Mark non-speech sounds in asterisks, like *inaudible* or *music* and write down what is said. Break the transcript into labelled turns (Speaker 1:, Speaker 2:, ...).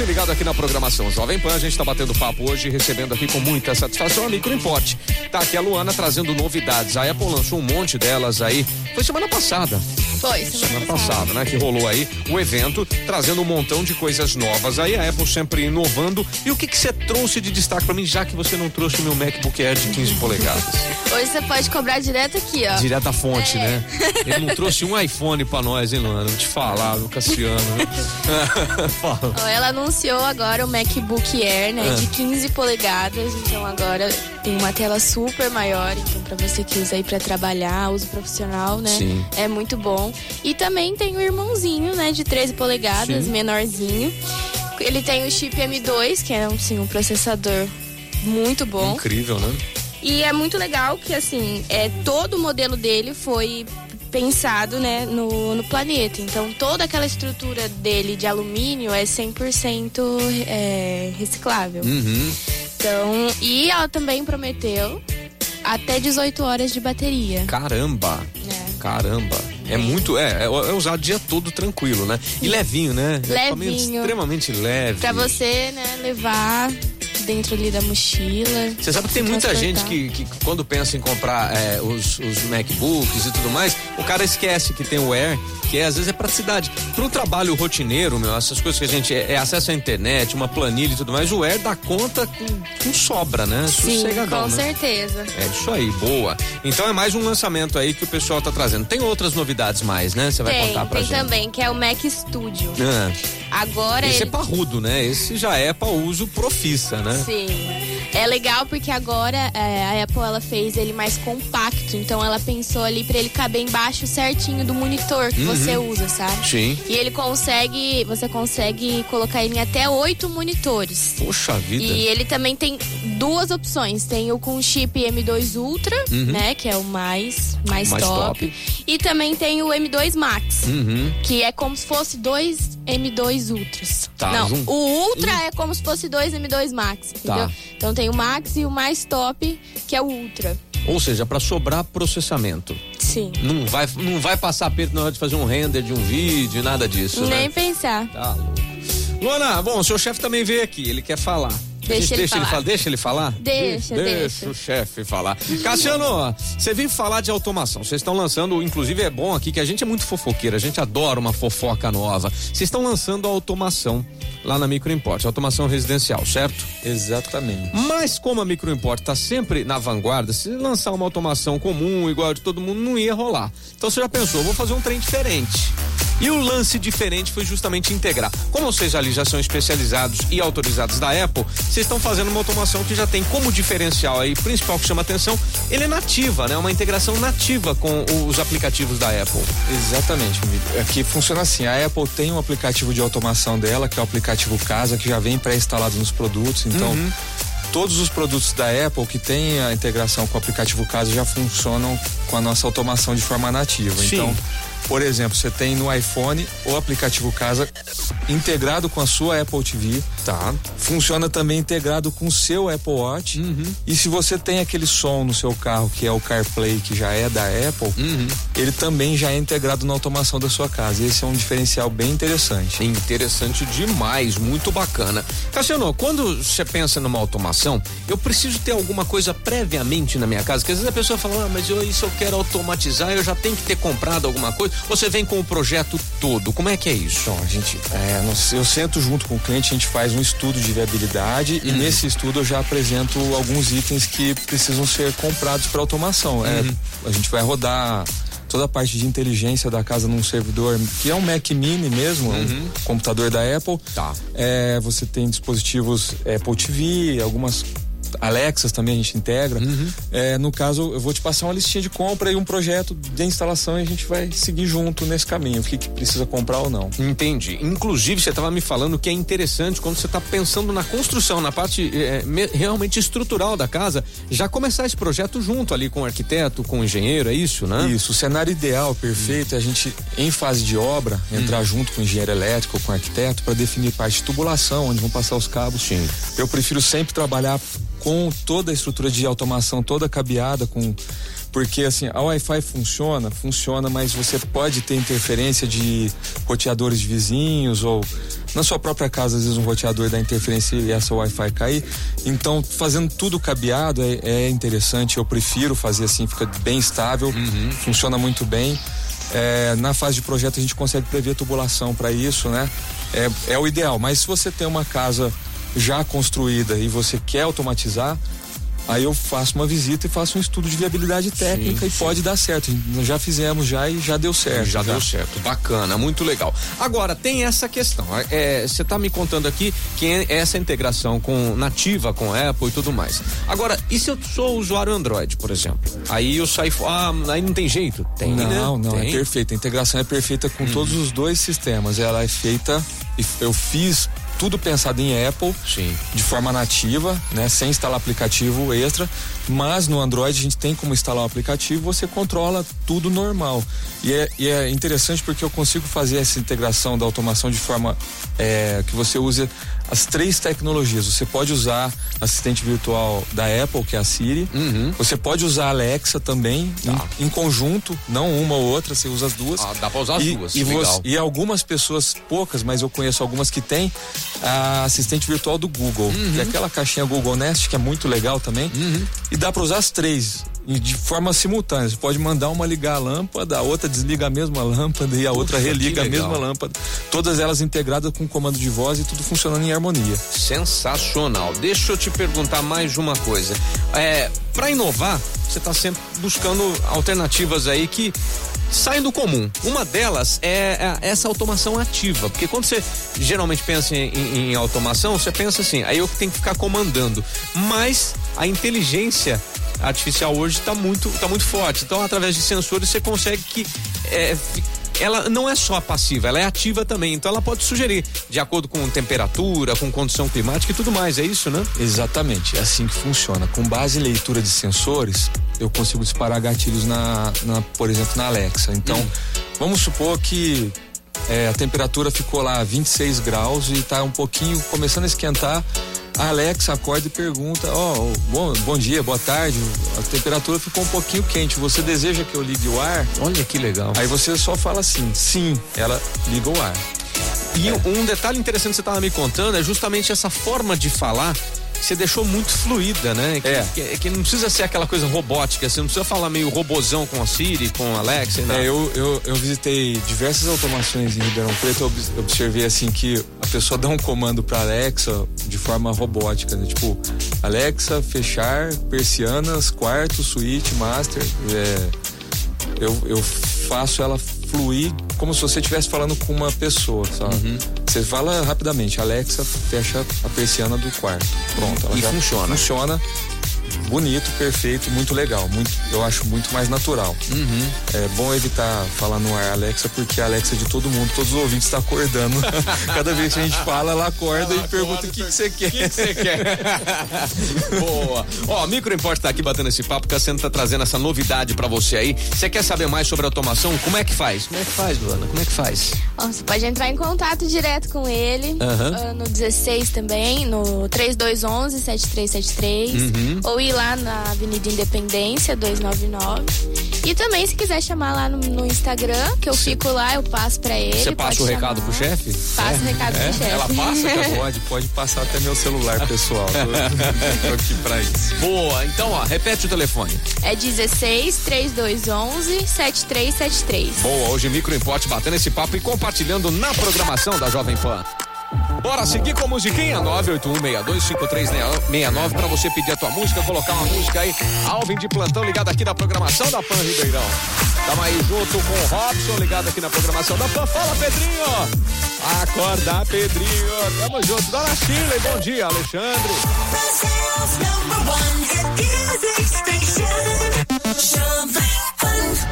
Speaker 1: você ligado aqui na programação Jovem Pan. A gente está batendo papo hoje, recebendo aqui com muita satisfação a Microimport. Tá aqui a Luana trazendo novidades. A Apple lançou um monte delas aí. Foi semana passada.
Speaker 2: Foi, semana,
Speaker 1: semana passada, né? Que rolou aí o evento, trazendo um montão de coisas novas. Aí a Apple sempre inovando. E o que que você trouxe de destaque para mim, já que você não trouxe o meu MacBook Air de 15 polegadas?
Speaker 2: Hoje você pode cobrar direto aqui, ó.
Speaker 1: Direto da fonte, é. né? *laughs* Ele não trouxe um iPhone para nós, hein, Luana? Vou te falar, o Cassiano. *laughs* *laughs*
Speaker 2: Ela anunciou agora o MacBook Air, né? É. De 15 polegadas. Então agora tem uma tela super maior. Então, para você que usa aí para trabalhar, uso profissional, né? Sim. É muito bom. E também tem o irmãozinho, né? De 13 polegadas, Sim. menorzinho. Ele tem o chip M2, que é assim, um processador muito bom.
Speaker 1: Incrível, né?
Speaker 2: E é muito legal que, assim, é, todo o modelo dele foi pensado né, no, no planeta. Então, toda aquela estrutura dele de alumínio é 100% é, reciclável.
Speaker 1: Uhum.
Speaker 2: Então, e ela também prometeu até 18 horas de bateria.
Speaker 1: Caramba! É. Caramba! É muito, é, é, é usar o dia todo tranquilo, né? E levinho, né?
Speaker 2: Levinho.
Speaker 1: Extremamente leve.
Speaker 2: Pra você, né, levar dentro ali da mochila.
Speaker 1: Você sabe que tem muita gente que, que quando pensa em comprar é, os, os MacBooks e tudo mais, o cara esquece que tem o Air, que é, às vezes é praticidade. Para o trabalho rotineiro, meu, essas coisas que a gente é, é, acesso à internet, uma planilha e tudo mais, o Air dá conta com, com sobra, né?
Speaker 2: Sim, com
Speaker 1: né?
Speaker 2: certeza.
Speaker 1: É isso aí, boa. Então é mais um lançamento aí que o pessoal tá trazendo. Tem outras novidades mais, né? Você vai
Speaker 2: tem,
Speaker 1: contar pra
Speaker 2: tem
Speaker 1: gente.
Speaker 2: Tem também, que é o Mac Studio.
Speaker 1: Ah.
Speaker 2: Agora
Speaker 1: Esse é
Speaker 2: ele...
Speaker 1: é parrudo, né? Esse já é para uso profissa, né?
Speaker 2: Sim. É legal porque agora é, a Apple ela fez ele mais compacto, então ela pensou ali para ele caber embaixo certinho do monitor que uhum. você usa, sabe?
Speaker 1: Sim.
Speaker 2: E ele consegue, você consegue colocar ele em até oito monitores.
Speaker 1: Poxa vida.
Speaker 2: E ele também tem duas opções, tem o com chip M2 Ultra, uhum. né, que é o mais mais, mais top. top. e também tem o M2 Max,
Speaker 1: uhum.
Speaker 2: que é como se fosse dois M2 Ultras.
Speaker 1: Tá,
Speaker 2: Não, o Ultra é como se fosse dois M2 Max, entendeu? Tá. Então tem o Max e o mais top, que é o Ultra.
Speaker 1: Ou seja, para sobrar processamento.
Speaker 2: Sim.
Speaker 1: Não vai, não vai passar perto na hora de fazer um render de um vídeo, nada disso.
Speaker 2: Nem
Speaker 1: né?
Speaker 2: pensar.
Speaker 1: Tá Luana, bom, o seu chefe também veio aqui, ele quer falar.
Speaker 2: Deixa, ele,
Speaker 1: deixa
Speaker 2: falar.
Speaker 1: ele falar. Deixa ele falar?
Speaker 2: Deixa, deixa.
Speaker 1: Deixa o chefe falar. Cassiano, você vem falar de automação. Vocês estão lançando, inclusive é bom aqui que a gente é muito fofoqueira, a gente adora uma fofoca nova. Vocês estão lançando a automação lá na Microimport, automação residencial, certo?
Speaker 3: Exatamente.
Speaker 1: Mas como a Microimport está sempre na vanguarda, se lançar uma automação comum, igual de todo mundo, não ia rolar. Então você já pensou, vou fazer um trem diferente. E o lance diferente foi justamente integrar. Como vocês ali já são especializados e autorizados da Apple, vocês estão fazendo uma automação que já tem como diferencial aí, principal que chama atenção, ele é nativa, né? Uma integração nativa com os aplicativos da Apple.
Speaker 3: Exatamente, aqui funciona assim, a Apple tem um aplicativo de automação dela, que é o aplicativo Casa, que já vem pré-instalado nos produtos, então uhum todos os produtos da Apple que tem a integração com o aplicativo Casa já funcionam com a nossa automação de forma nativa.
Speaker 1: Sim.
Speaker 3: Então, por exemplo, você tem no iPhone o aplicativo Casa integrado com a sua Apple TV.
Speaker 1: Tá.
Speaker 3: Funciona também integrado com o seu Apple Watch.
Speaker 1: Uhum.
Speaker 3: E se você tem aquele som no seu carro que é o CarPlay, que já é da Apple,
Speaker 1: uhum.
Speaker 3: ele também já é integrado na automação da sua casa. Esse é um diferencial bem interessante.
Speaker 1: Interessante demais, muito bacana. Cassiano, quando você pensa numa automação, eu preciso ter alguma coisa previamente na minha casa, que às vezes a pessoa fala, ah, mas eu, isso eu quero automatizar, eu já tenho que ter comprado alguma coisa. Você vem com o projeto todo, como é que é isso?
Speaker 3: Então, a gente, é, eu sento junto com o cliente, a gente faz um estudo de viabilidade uhum. e nesse estudo eu já apresento alguns itens que precisam ser comprados para automação. É, uhum. a gente vai rodar toda a parte de inteligência da casa num servidor, que é um Mac Mini mesmo, uhum. um computador da Apple.
Speaker 1: Tá.
Speaker 3: É, você tem dispositivos Apple TV, algumas Alexas também a gente integra.
Speaker 1: Uhum.
Speaker 3: É, no caso, eu vou te passar uma listinha de compra e um projeto de instalação e a gente vai seguir junto nesse caminho, o que, que precisa comprar ou não.
Speaker 1: Entendi. Inclusive, você estava me falando que é interessante quando você está pensando na construção, na parte é, me, realmente estrutural da casa, já começar esse projeto junto ali com o arquiteto, com o engenheiro, é isso, né?
Speaker 3: Isso. O cenário ideal, perfeito, é a gente, em fase de obra, entrar uhum. junto com o engenheiro elétrico, com o arquiteto, para definir parte de tubulação, onde vão passar os cabos.
Speaker 1: Sim.
Speaker 3: Eu prefiro sempre trabalhar com toda a estrutura de automação toda cabeada com porque assim, a Wi-Fi funciona, funciona, mas você pode ter interferência de roteadores de vizinhos ou na sua própria casa, às vezes um roteador dá interferência e essa Wi-Fi cair. Então, fazendo tudo cabeado é, é interessante. Eu prefiro fazer assim, fica bem estável, uhum. funciona muito bem. É, na fase de projeto a gente consegue prever tubulação para isso, né? É, é o ideal. Mas se você tem uma casa já construída e você quer automatizar, Aí eu faço uma visita e faço um estudo de viabilidade técnica sim, e sim. pode dar certo. Já fizemos já e já deu certo.
Speaker 1: Já, deu certo, bacana, muito legal. Agora, tem essa questão. É, você está me contando aqui que é essa integração com nativa com Apple e tudo mais. Agora, e se eu sou usuário Android, por exemplo? Aí eu saio. Ah, aí não tem jeito? Tem,
Speaker 3: não,
Speaker 1: né?
Speaker 3: não,
Speaker 1: tem.
Speaker 3: é perfeita. A integração é perfeita com hum. todos os dois sistemas. Ela é feita. Eu fiz tudo pensado em Apple,
Speaker 1: Sim.
Speaker 3: de forma nativa, né, sem instalar aplicativo extra, mas no Android a gente tem como instalar o um aplicativo, você controla tudo normal. E é, e é, interessante porque eu consigo fazer essa integração da automação de forma é, que você use as três tecnologias. Você pode usar assistente virtual da Apple, que é a Siri.
Speaker 1: Uhum.
Speaker 3: Você pode usar a Alexa também, tá. em, em, conjunto, não uma ou outra, você usa as duas.
Speaker 1: Ah, dá pra usar
Speaker 3: e,
Speaker 1: as duas.
Speaker 3: E, você, e, algumas pessoas, poucas, mas eu conheço algumas que têm a assistente virtual do Google, uhum. que é aquela caixinha Google Nest, que é muito legal também.
Speaker 1: Uhum.
Speaker 3: E dá para usar as três de forma simultânea. Você pode mandar uma ligar a lâmpada, a outra desliga a mesma lâmpada e a outra religa a mesma lâmpada. Todas elas integradas com comando de voz e tudo funcionando em harmonia.
Speaker 1: Sensacional. Deixa eu te perguntar mais uma coisa. É, para inovar, você está sempre buscando alternativas aí que saem do comum. Uma delas é, é essa automação ativa, porque quando você geralmente pensa em, em, em automação, você pensa assim, aí eu tenho que ficar comandando. Mas a inteligência artificial hoje está muito, tá muito forte. Então, através de sensores, você consegue que é, ela não é só passiva, ela é ativa também. Então ela pode sugerir, de acordo com temperatura, com condição climática e tudo mais. É isso, né?
Speaker 3: Exatamente, é assim que funciona. Com base em leitura de sensores, eu consigo disparar gatilhos na, na por exemplo, na Alexa. Então, hum. vamos supor que é, a temperatura ficou lá 26 graus e está um pouquinho começando a esquentar a Alexa acorda e pergunta: Ó, oh, bom, bom dia, boa tarde. A temperatura ficou um pouquinho quente. Você deseja que eu ligue o ar?
Speaker 1: Olha que legal.
Speaker 3: Aí você só fala assim: sim, ela liga o ar.
Speaker 1: E é. um detalhe interessante que você estava me contando é justamente essa forma de falar você deixou muito fluida, né? Que,
Speaker 3: é.
Speaker 1: Que, que, não precisa ser aquela coisa robótica, você não precisa falar meio robozão com a Siri, com a Alexa.
Speaker 3: É, eu, eu, eu visitei diversas automações em Ribeirão Preto, eu observei assim que pessoa dá um comando para Alexa de forma robótica, né? Tipo, Alexa, fechar persianas, quarto, suíte, master. É, eu, eu faço ela fluir como se você estivesse falando com uma pessoa, sabe? Uhum. Você fala rapidamente, Alexa, fecha a persiana do quarto. Pronto, ela
Speaker 1: e
Speaker 3: já
Speaker 1: funciona.
Speaker 3: Funciona bonito, perfeito, muito legal. Muito, eu acho muito mais natural.
Speaker 1: Uhum.
Speaker 3: É bom evitar falar no ar Alexa, porque a Alexa é de todo mundo, todos os ouvintes estão tá acordando. *laughs* Cada vez que a gente fala, ela acorda ela e pergunta o que você quer. O
Speaker 1: que você quer? *laughs* Boa. Ó, Micro Import tá aqui batendo esse papo, Cassiano tá trazendo essa novidade para você aí. Você quer saber mais sobre automação? Como é que faz? Como é que faz, Luana? Como é que faz?
Speaker 2: você pode entrar em contato direto com ele
Speaker 1: uhum.
Speaker 2: uh, no 16 também, no 3211 7373 uhum. ou ir lá na Avenida Independência 299. E também se quiser chamar lá no, no Instagram, que eu Sim. fico lá, eu passo para ele.
Speaker 1: Você passa o chamar. recado pro chefe?
Speaker 2: Passa é. o recado é. pro chefe.
Speaker 1: Ela passa? *laughs*
Speaker 3: pode, pode passar até meu celular pessoal. tô, tô aqui pra isso.
Speaker 1: Boa, então ó, repete o telefone.
Speaker 2: É 16 3211 7373.
Speaker 1: Boa, hoje Micro Import batendo esse papo e compartilhando na programação da Jovem Pan. Bora seguir com a musiquinha 981625369 para você pedir a tua música, colocar uma música aí. Alvin de plantão ligado aqui na programação da Pan Ribeirão. Tamo aí junto com o Robson ligado aqui na programação da Pan. Fala, Pedrinho! Acorda, Pedrinho! Tamo junto. Dona Chile, bom dia, Alexandre. Brasil's number one hit music station.